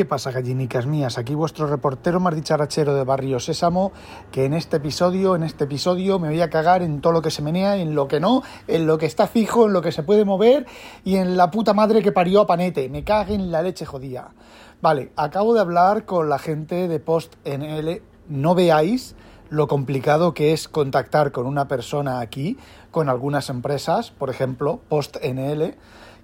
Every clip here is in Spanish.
¿Qué pasa, gallinicas mías? Aquí vuestro reportero más dicharachero de Barrio Sésamo, que en este episodio, en este episodio me voy a cagar en todo lo que se menea, en lo que no, en lo que está fijo, en lo que se puede mover y en la puta madre que parió a Panete. Me cague en la leche jodida. Vale, acabo de hablar con la gente de Post NL. No veáis lo complicado que es contactar con una persona aquí, con algunas empresas, por ejemplo, Post NL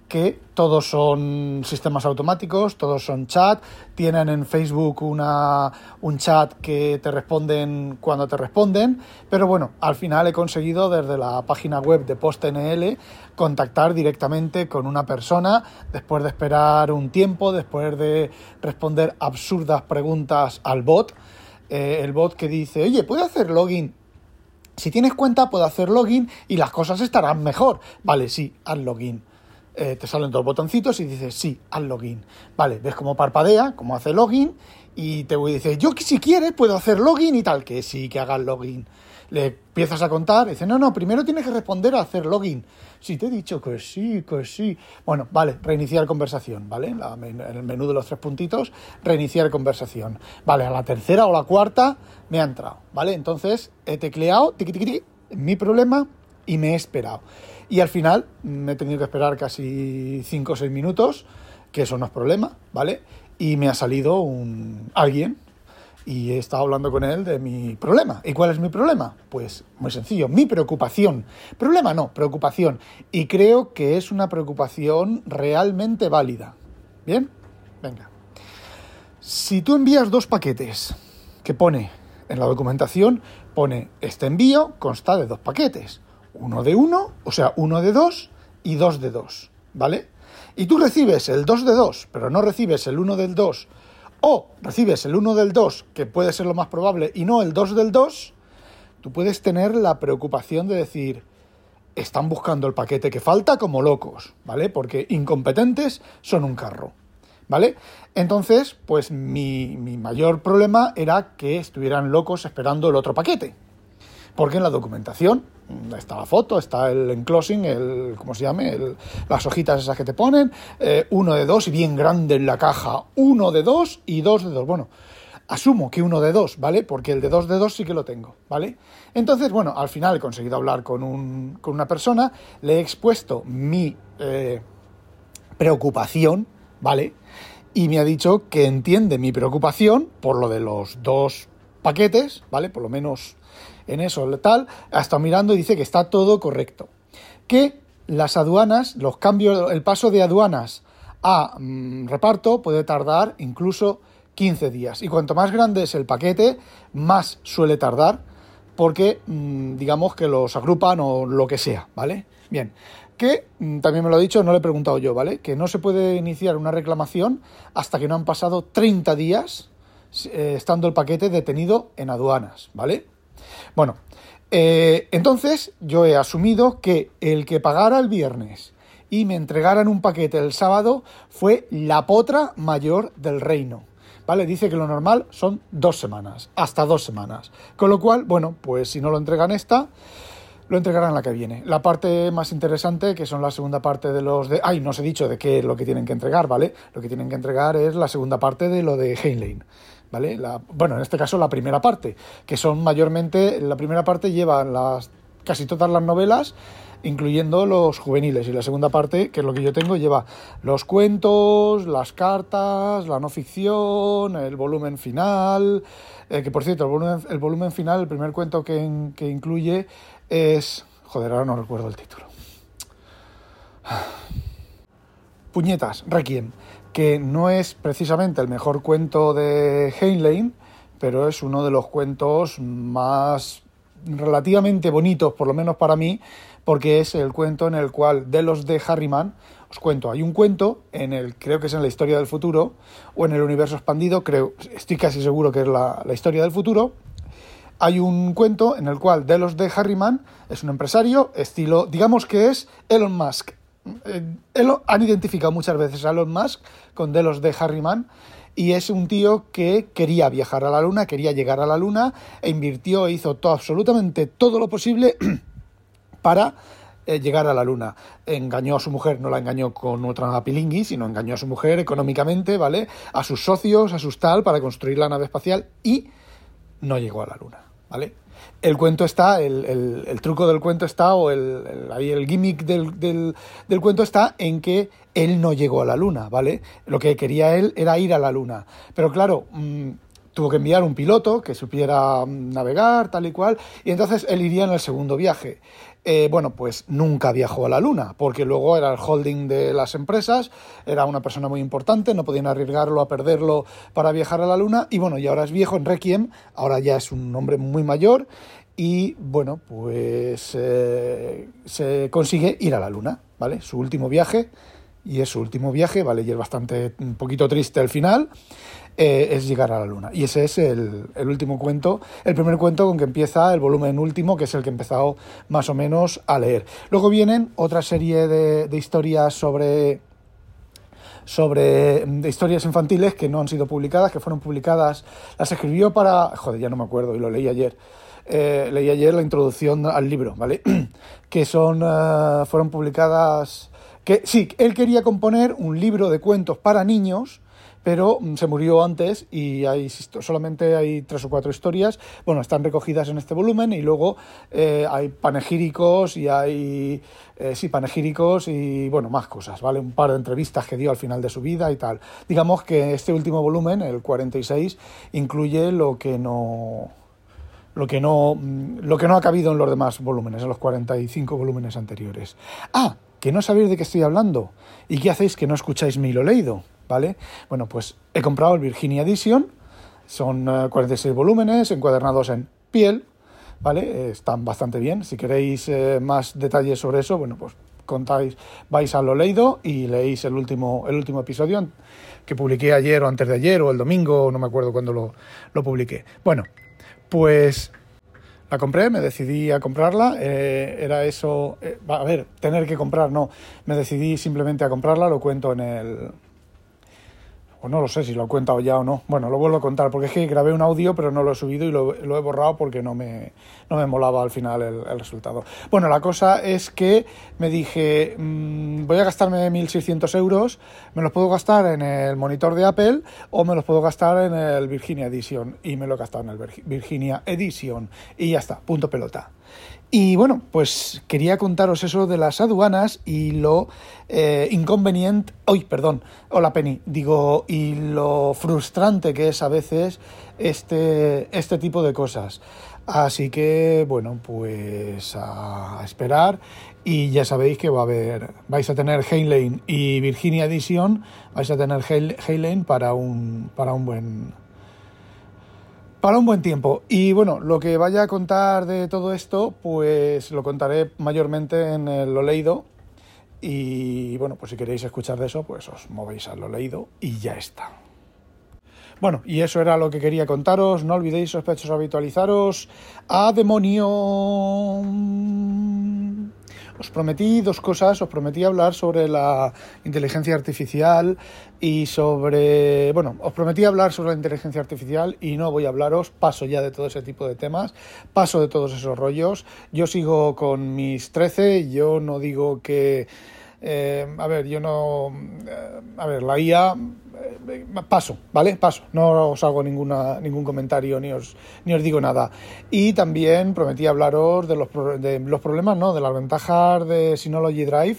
que todos son sistemas automáticos, todos son chat, tienen en Facebook una, un chat que te responden cuando te responden, pero bueno, al final he conseguido desde la página web de PostNL contactar directamente con una persona después de esperar un tiempo, después de responder absurdas preguntas al bot, eh, el bot que dice, oye, ¿puedo hacer login? Si tienes cuenta, puedo hacer login y las cosas estarán mejor. Vale, sí, haz login eh, te salen dos botoncitos y dices, sí, haz login. Vale, ves cómo parpadea, cómo hace login, y te dice, yo si quieres puedo hacer login y tal, que sí, que hagas login. Le empiezas a contar, dice, no, no, primero tienes que responder a hacer login. Sí, te he dicho que sí, que sí. Bueno, vale, reiniciar conversación, ¿vale? en el menú de los tres puntitos, reiniciar conversación. Vale, a la tercera o la cuarta me ha entrado, ¿vale? Entonces he tecleado, tiqui, tiqui, mi problema, y me he esperado. Y al final me he tenido que esperar casi 5 o 6 minutos, que eso no es problema, ¿vale? Y me ha salido un alguien y he estado hablando con él de mi problema. ¿Y cuál es mi problema? Pues muy sencillo, mi preocupación. Problema no, preocupación. Y creo que es una preocupación realmente válida. ¿Bien? Venga. Si tú envías dos paquetes que pone en la documentación, pone este envío consta de dos paquetes uno de uno, o sea, uno de dos y dos de dos, ¿vale? Y tú recibes el 2 de 2, pero no recibes el 1 del 2, o recibes el 1 del 2, que puede ser lo más probable, y no el 2 del 2, tú puedes tener la preocupación de decir, están buscando el paquete que falta como locos, ¿vale? Porque incompetentes son un carro, ¿vale? Entonces, pues mi, mi mayor problema era que estuvieran locos esperando el otro paquete, porque en la documentación está la foto, está el enclosing, el, ¿cómo se llame? las hojitas esas que te ponen, eh, uno de dos y bien grande en la caja, uno de dos y dos de dos. Bueno, asumo que uno de dos, ¿vale? Porque el de dos de dos sí que lo tengo, ¿vale? Entonces, bueno, al final he conseguido hablar con, un, con una persona, le he expuesto mi eh, preocupación, ¿vale? Y me ha dicho que entiende mi preocupación por lo de los dos paquetes, ¿vale? Por lo menos en eso tal, ha estado mirando y dice que está todo correcto. Que las aduanas, los cambios, el paso de aduanas a mm, reparto puede tardar incluso 15 días. Y cuanto más grande es el paquete, más suele tardar porque mm, digamos que los agrupan o lo que sea, ¿vale? Bien, que mm, también me lo ha dicho, no le he preguntado yo, ¿vale? Que no se puede iniciar una reclamación hasta que no han pasado 30 días eh, estando el paquete detenido en aduanas, ¿vale? Bueno, eh, entonces yo he asumido que el que pagara el viernes y me entregaran un paquete el sábado fue la potra mayor del reino. ¿Vale? Dice que lo normal son dos semanas, hasta dos semanas. Con lo cual, bueno, pues si no lo entregan esta, lo entregarán la que viene. La parte más interesante, que son la segunda parte de los de... Ay, no os he dicho de qué es lo que tienen que entregar, ¿vale? Lo que tienen que entregar es la segunda parte de lo de Heinlein. ¿Vale? La, bueno, en este caso la primera parte, que son mayormente, la primera parte lleva las, casi todas las novelas, incluyendo los juveniles, y la segunda parte, que es lo que yo tengo, lleva los cuentos, las cartas, la no ficción, el volumen final, eh, que por cierto, el volumen, el volumen final, el primer cuento que, que incluye es... Joder, ahora no recuerdo el título. Puñetas, Requiem que no es precisamente el mejor cuento de Heinlein, pero es uno de los cuentos más relativamente bonitos, por lo menos para mí, porque es el cuento en el cual de los de Harriman, os cuento, hay un cuento en el, creo que es en la historia del futuro, o en el universo expandido, creo, estoy casi seguro que es la, historia del futuro, hay un cuento en el cual de los de Harriman es un empresario, estilo, digamos que es Elon Musk, eh, han identificado muchas veces a Elon Musk con Delos de Harriman y es un tío que quería viajar a la Luna, quería llegar a la Luna e invirtió e hizo todo, absolutamente todo lo posible para eh, llegar a la Luna. Engañó a su mujer, no la engañó con otra pilingui, sino engañó a su mujer económicamente, ¿vale? A sus socios, a sus tal, para construir la nave espacial y no llegó a la Luna, ¿vale? El cuento está, el, truco del cuento está, o el, el gimmick del, del, cuento está en que él no llegó a la luna, ¿vale? Lo que quería él era ir a la luna. Pero claro, mm, tuvo que enviar un piloto que supiera navegar, tal y cual, y entonces él iría en el segundo viaje. Eh, bueno, pues nunca viajó a la Luna, porque luego era el holding de las empresas, era una persona muy importante, no podían arriesgarlo a perderlo para viajar a la Luna, y bueno, y ahora es viejo en Requiem, ahora ya es un hombre muy mayor, y bueno, pues eh, se consigue ir a la Luna, ¿vale? Su último viaje, y es su último viaje, ¿vale? Y es bastante, un poquito triste el final. Eh, es llegar a la luna. Y ese es el, último cuento, el primer cuento con que empieza el volumen último, que es el que he empezado más o menos a leer. Luego vienen otra serie de, historias sobre sobre de historias infantiles que no han sido publicadas, que fueron publicadas, las escribió para, joder, ya no me acuerdo, y lo leí ayer, eh, leí ayer la introducción al libro, ¿vale? que son, eh, fueron publicadas, que sí, él quería componer un libro de cuentos para niños, pero mm, se murió antes y hay, solamente hay tres o cuatro historias. Bueno, están recogidas en este volumen y luego eh, hay panegíricos y hay, eh, sí, panegíricos y, bueno, más cosas, ¿vale? Un par de entrevistas que dio al final de su vida y tal. Digamos que este último volumen, el 46, incluye lo que no lo que no mm, lo que no ha cabido en los demás volúmenes, en los 45 volúmenes anteriores. Ah, que no sabéis de qué estoy hablando. ¿Y qué hacéis que no escucháis mi lo leído? ¿Vale? Bueno, pues he comprado el Virginia Edition, son 46 eh, volúmenes encuadernados en piel, ¿vale? están bastante bien. Si queréis eh, más detalles sobre eso, bueno, pues contáis, vais a lo leído y leéis el último, el último episodio que publiqué ayer o antes de ayer o el domingo, no me acuerdo cuándo lo, publiqué. Bueno, pues la compré, me decidí a comprarla, eh, era eso, a ver, tener que comprar, no, me decidí simplemente a comprarla, lo cuento en el, pues no lo sé si lo he contado ya o no. Bueno, lo vuelvo a contar porque es que grabé un audio pero no lo he subido y lo, he borrado porque no me, no me molaba al final el, resultado. Bueno, la cosa es que me dije, mm, voy a gastarme 1.600 euros, me los puedo gastar en el monitor de Apple o me los puedo gastar en el Virginia Edition. Y me lo he gastado en el Virginia Edition. Y ya está, punto pelota. Y bueno, pues quería contaros eso de las aduanas y lo eh, inconveniente, hoy, perdón, hola Penny, digo, y lo frustrante que es a veces este, este tipo de cosas. Así que, bueno, pues a esperar y ya sabéis que va a haber, vais a tener Haylane y Virginia Edition, vais a tener Haylane para un, para un buen para un buen tiempo. Y bueno, lo que vaya a contar de todo esto, pues lo contaré mayormente en lo leído. Y bueno, pues si queréis escuchar de eso, pues os movéis a lo leído y ya está. Bueno, y eso era lo que quería contaros. No olvidéis, sospechosos, habitualizaros. ¡A demonio! Os prometí dos cosas, os prometí hablar sobre la inteligencia artificial y sobre, bueno, os prometí hablar sobre la inteligencia artificial y no voy a hablaros, paso ya de todo ese tipo de temas, paso de todos esos rollos. Yo sigo con mis 13, yo no digo que eh, a ver, yo no. Eh, a ver, la IA. Eh, paso, ¿vale? Paso. No os hago ninguna, ningún comentario ni os, ni os digo nada. Y también prometí hablaros de los, de los problemas, ¿no? De las ventajas de Synology Drive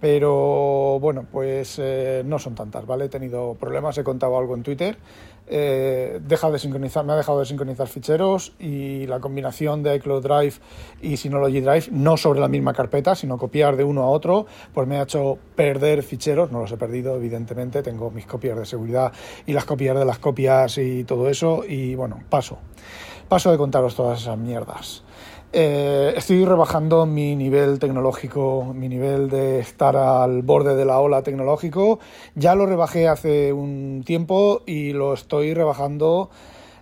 pero bueno, pues no son tantas, ¿vale? He tenido problemas, he contado algo en Twitter. Eh, deja de me ha dejado de sincronizar ficheros y la combinación de iCloud Drive y Synology Drive, no sobre la misma carpeta, sino copiar de uno a otro, pues me ha hecho perder ficheros, no los he perdido evidentemente, tengo mis copias de seguridad y las copias de las copias y todo eso. Y bueno, paso, paso de contaros todas esas mierdas. Eh, estoy rebajando mi nivel tecnológico, mi nivel de estar al borde de la ola tecnológico. Ya lo rebajé hace un tiempo y lo estoy rebajando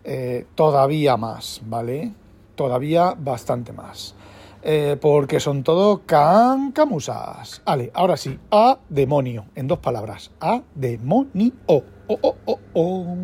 eh, todavía más, ¿vale? Todavía bastante más. Eh, porque son todo cancamusas. Vale, ahora sí, a demonio, en dos palabras. A demonio. Oh, oh, oh, oh.